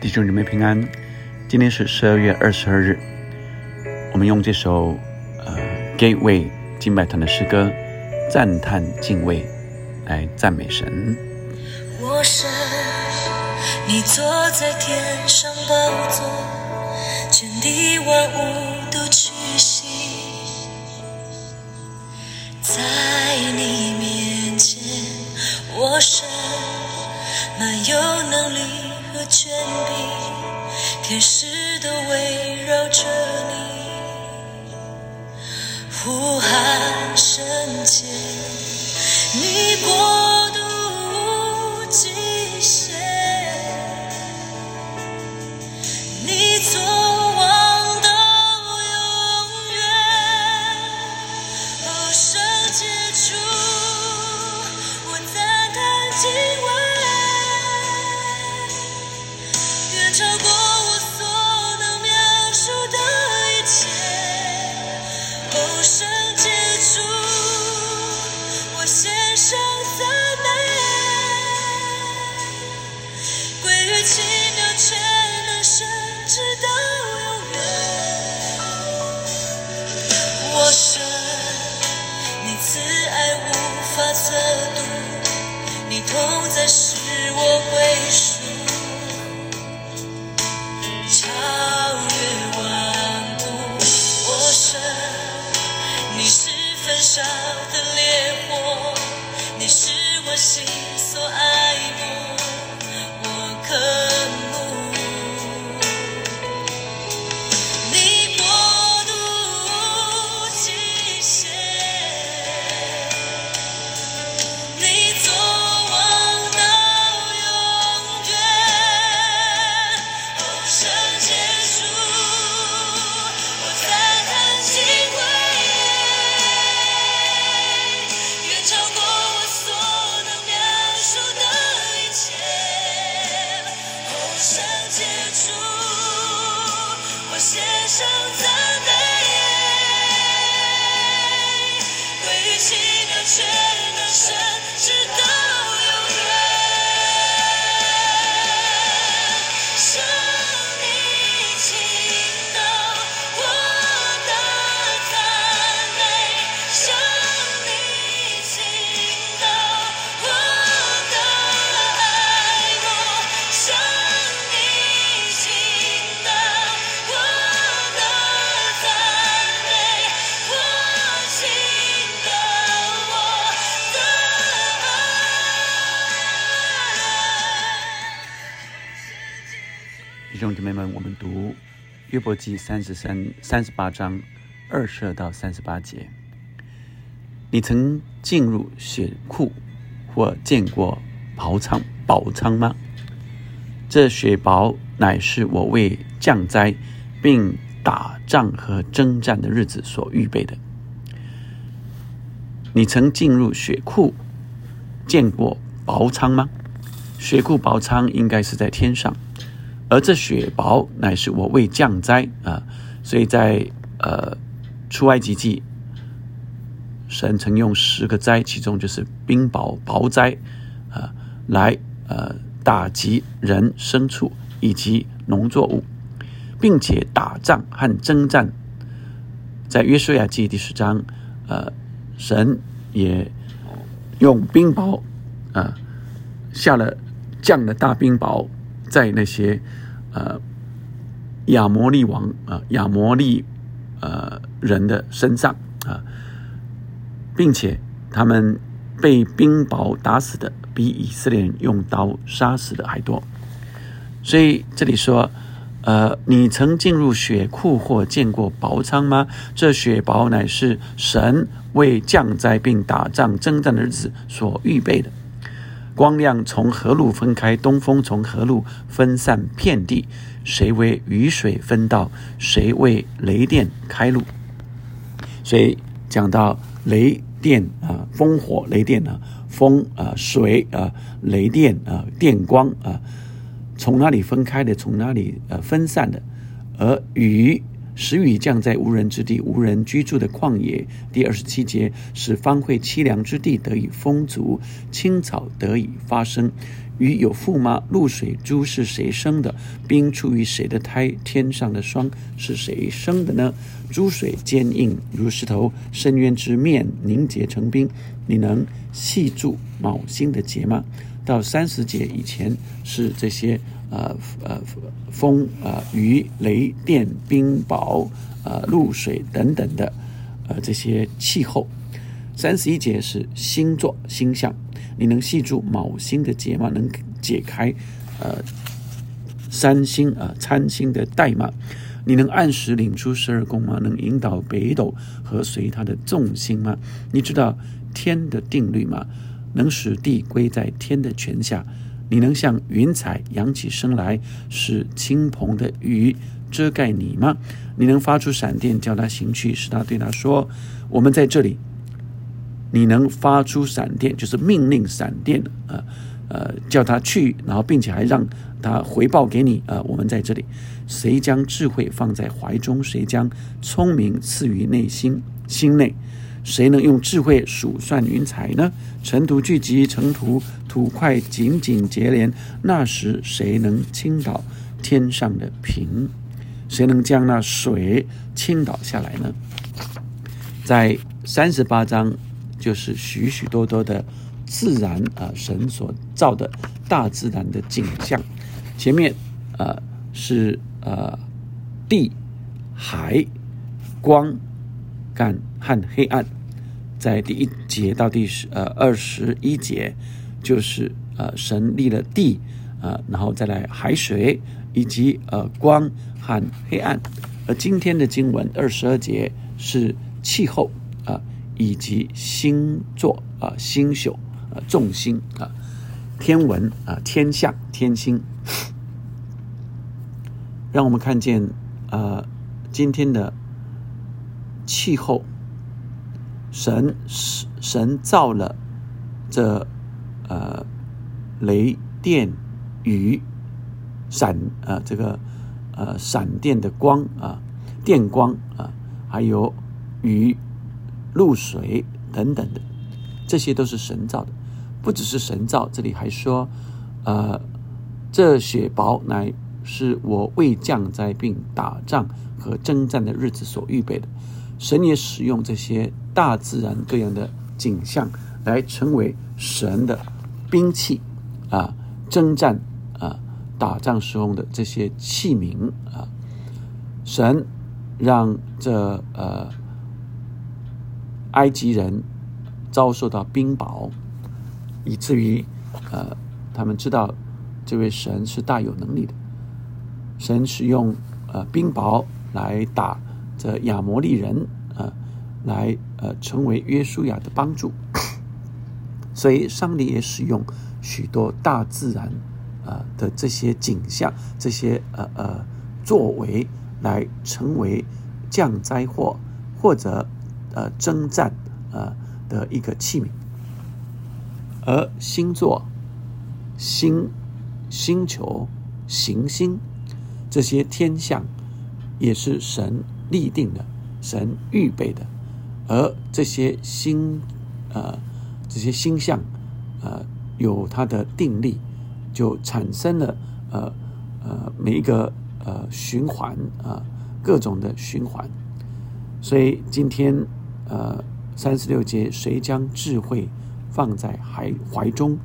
弟兄姊妹平安，今天是十二月二十二日，我们用这首呃 Gateway 敬拜团的诗歌赞叹敬畏来赞美神。我神，你坐在天上宝座，天地万物都屈膝，在你面前，我神，满有能力权柄，天使都围绕着你，呼喊圣洁，你过姐妹们，我们读约伯记三十三、三十八章二十二到三十八节。你曾进入血库或见过宝仓宝仓吗？这血宝乃是我为降灾并打仗和征战的日子所预备的。你曾进入血库见过宝仓吗？血库宝仓应该是在天上。而这雪雹乃是我为降灾啊，所以在呃出埃及记，神曾用十个灾，其中就是冰雹雹灾啊，来呃打击人、牲畜以及农作物，并且打仗和征战。在约书亚记第十章，呃，神也用冰雹啊下了降了大冰雹。在那些呃亚摩利王啊、亚摩利呃人的身上啊，并且他们被冰雹打死的比以色列人用刀杀死的还多。所以这里说，呃，你曾进入血库或见过雹仓吗？这血雹乃是神为降灾并打仗征战的日子所预备的。光亮从何路分开？东风从何路分散遍地？谁为雨水分道？谁为雷电开路？所以讲到雷电啊，烽火雷电啊，风啊，水啊，雷电啊，电光啊，从哪里分开的？从哪里呃分散的？而雨时雨降在无人之地、无人居住的旷野。第二十七节，使方会凄凉之地得以丰足，青草得以发生，雨有父吗？露水珠是谁生的？冰出于谁的胎？天上的霜是谁生的呢？珠水坚硬如石头，深渊之面凝结成冰。你能系住卯星的结吗？到三十节以前是这些呃呃风啊雨雷电冰雹呃露水等等的呃这些气候。三十一节是星座星象。你能系住卯星的结吗？能解开呃三星啊参星的代码？你能按时领出十二宫吗？能引导北斗和随它的众星吗？你知道天的定律吗？能使地归在天的权下？你能像云彩扬起身来，使轻蓬的雨遮盖你吗？你能发出闪电叫他行去，使他对他说：“我们在这里。”你能发出闪电，就是命令闪电啊，呃，叫他去，然后并且还让他回报给你啊。我们在这里，谁将智慧放在怀中？谁将聪明赐予内心心内？谁能用智慧数算云彩呢？尘土聚集，成土土块紧紧结连。那时谁能倾倒天上的平？谁能将那水倾倒下来呢？在三十八章。就是许许多多的自然啊，神所造的大自然的景象。前面啊是呃地、海、光、干和黑暗，在第一节到第十呃二十一节，就是呃神立了地啊，然后再来海水以及呃光和黑暗。而今天的经文二十二节是气候啊。以及星座啊、星宿啊、众星啊、天文啊、天象、天星，让我们看见啊，今天的气候，神神造了这呃雷电雨闪啊这个呃闪电的光啊电光啊还有雨。露水等等的，这些都是神造的，不只是神造。这里还说，呃，这雪雹乃是我为降灾并打仗和征战的日子所预备的。神也使用这些大自然各样的景象来成为神的兵器啊，征战啊，打仗时用的这些器皿啊，神让这呃。埃及人遭受到冰雹，以至于呃，他们知道这位神是大有能力的。神使用呃冰雹来打这亚摩利人啊，来呃成为约书亚的帮助。所以上帝也使用许多大自然啊的这些景象、这些呃呃作为来成为降灾祸或者。呃，征战呃的一个器皿，而星座、星、星球、行星这些天象，也是神立定的、神预备的。而这些星呃这些星象呃有它的定力，就产生了呃呃每一个呃循环啊各种的循环。所以今天。呃，三十六节，谁将智慧放在怀怀中？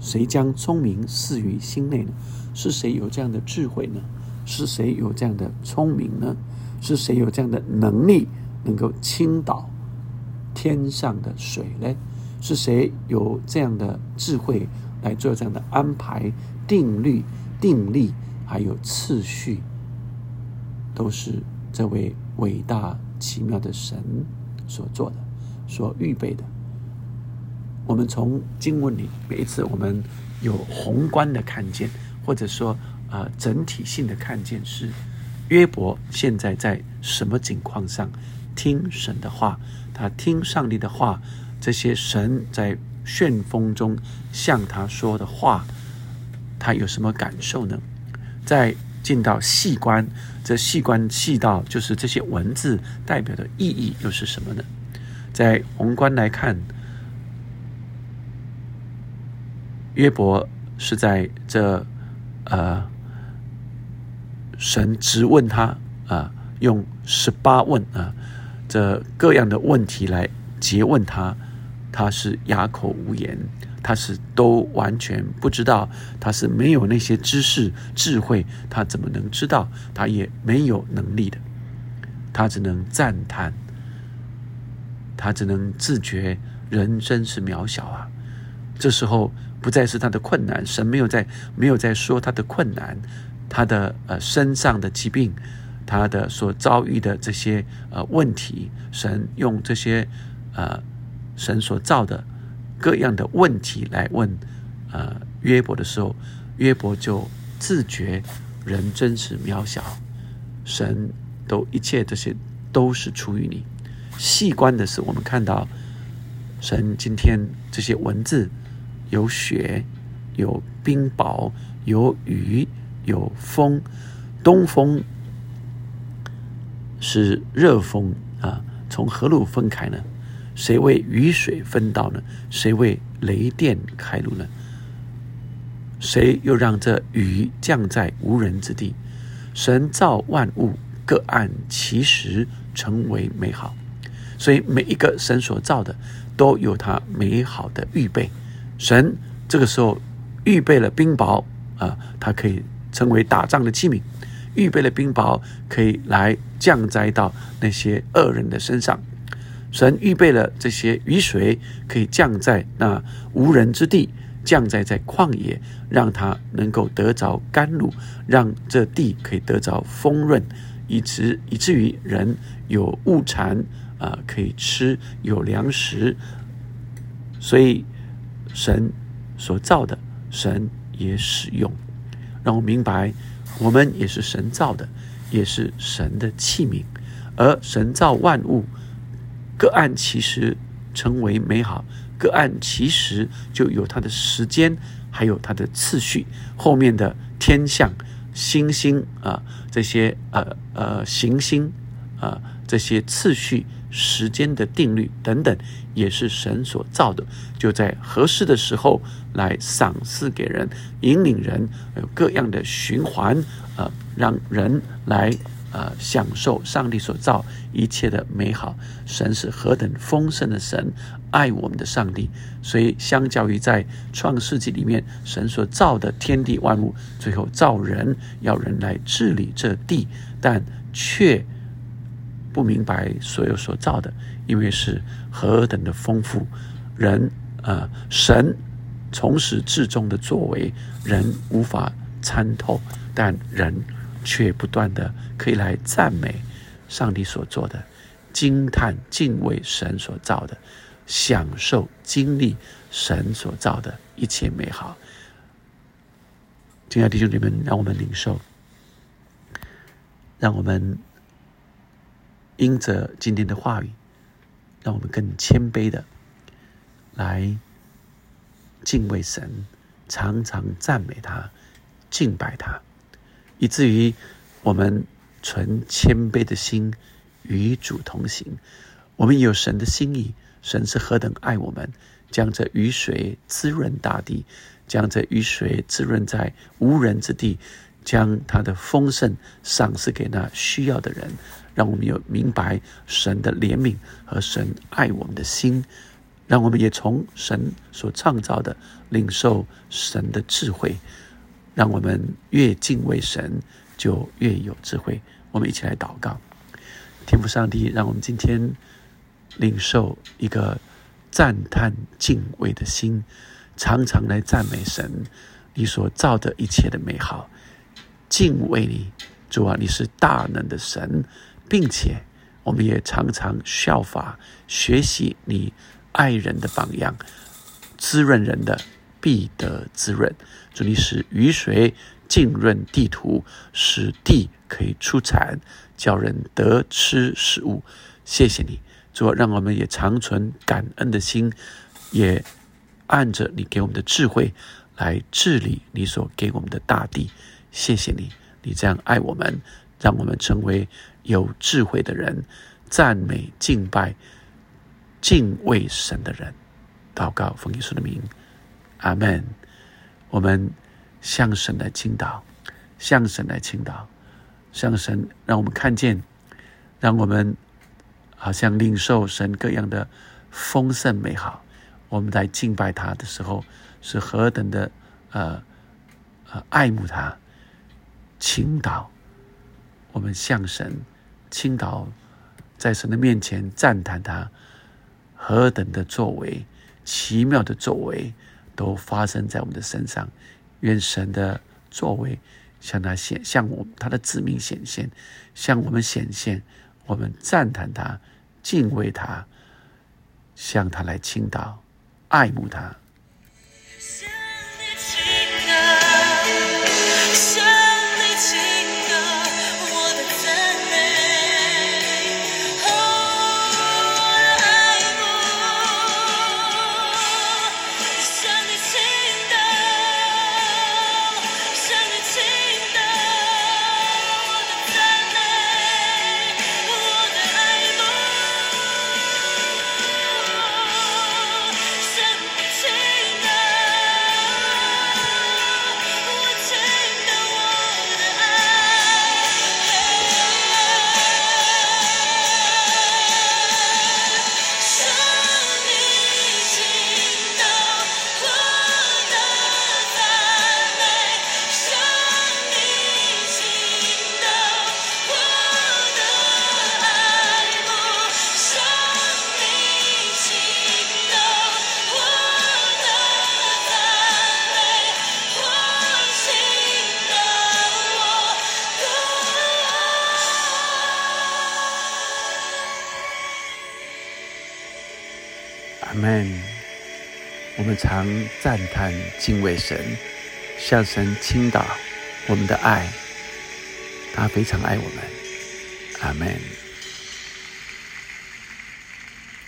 谁将聪明赐于心内呢？是谁有这样的智慧呢？是谁有这样的聪明呢？是谁有这样的能力，能够倾倒天上的水呢？是谁有这样的智慧来做这样的安排、定律、定力，还有次序？都是这位伟大奇妙的神。所做的、所预备的，我们从经文里每一次我们有宏观的看见，或者说啊整体性的看见，是约伯现在在什么情况上听神的话？他听上帝的话，这些神在旋风中向他说的话，他有什么感受呢？在进到细观，这细观细到就是这些文字代表的意义又是什么呢？在宏观来看，约伯是在这呃，神直问他啊，用十八问啊，这各样的问题来诘问他，他是哑口无言，他是都完全不知道，他是没有那些知识智慧，他怎么能知道？他也没有能力的，他只能赞叹，他只能自觉人真是渺小啊。这时候。不再是他的困难，神没有在没有在说他的困难，他的呃身上的疾病，他的所遭遇的这些呃问题，神用这些呃神所造的各样的问题来问呃约伯的时候，约伯就自觉人真是渺小，神都一切这些都是出于你。细观的是，我们看到神今天这些文字。有雪，有冰雹，有雨，有风。东风是热风啊，从何路分开呢？谁为雨水分道呢？谁为雷电开路呢？谁又让这雨降在无人之地？神造万物，各按其时成为美好。所以每一个神所造的，都有他美好的预备。神这个时候预备了冰雹啊，它可以成为打仗的器皿；预备了冰雹，可以来降灾到那些恶人的身上。神预备了这些雨水，可以降在那无人之地，降在在旷野，让它能够得着甘露，让这地可以得着丰润，以至以至于人有物产啊，可以吃有粮食。所以。神所造的，神也使用，让我明白，我们也是神造的，也是神的器皿。而神造万物，个案其实成为美好，个案其实就有它的时间，还有它的次序。后面的天象、星星啊，这些呃呃行星啊，这些次序。时间的定律等等，也是神所造的，就在合适的时候来赏赐给人，引领人有各样的循环，呃，让人来呃享受上帝所造一切的美好。神是何等丰盛的神，爱我们的上帝。所以，相较于在创世纪里面神所造的天地万物，最后造人要人来治理这地，但却。不明白所有所造的，因为是何等的丰富，人啊，神从始至终的作为，人无法参透，但人却不断的可以来赞美上帝所做的，惊叹敬畏神所造的，享受经历神所造的一切美好。亲爱的弟兄姊妹，让我们领受，让我们。因着今天的话语，让我们更谦卑的来敬畏神，常常赞美他、敬拜他，以至于我们存谦卑的心与主同行。我们有神的心意，神是何等爱我们，将这雨水滋润大地，将这雨水滋润在无人之地，将他的丰盛赏赐给那需要的人。让我们有明白神的怜悯和神爱我们的心，让我们也从神所创造的领受神的智慧，让我们越敬畏神就越有智慧。我们一起来祷告，天父上帝，让我们今天领受一个赞叹敬畏的心，常常来赞美神，你所造的一切的美好，敬畏你，主啊，你是大能的神。并且，我们也常常效法学习你爱人的榜样，滋润人的必得滋润。祝你使雨水浸润地土，使地可以出产，叫人得吃食物。谢谢你，主，让我们也常存感恩的心，也按着你给我们的智慧来治理你所给我们的大地。谢谢你，你这样爱我们，让我们成为。有智慧的人，赞美、敬拜、敬畏神的人，祷告奉耶稣的名，阿门。我们向神来倾倒，向神来倾倒，向神让我们看见，让我们好像领受神各样的丰盛美好。我们在敬拜他的时候，是何等的呃呃爱慕他，倾倒。我们向神倾倒，在神的面前赞叹他何等的作为，奇妙的作为都发生在我们的身上。愿神的作为向他显，向我他的子民显现，向我们显现。我们赞叹他，敬畏他，向他来倾倒。爱慕他。常赞叹敬畏神，向神倾倒我们的爱，他非常爱我们。阿门。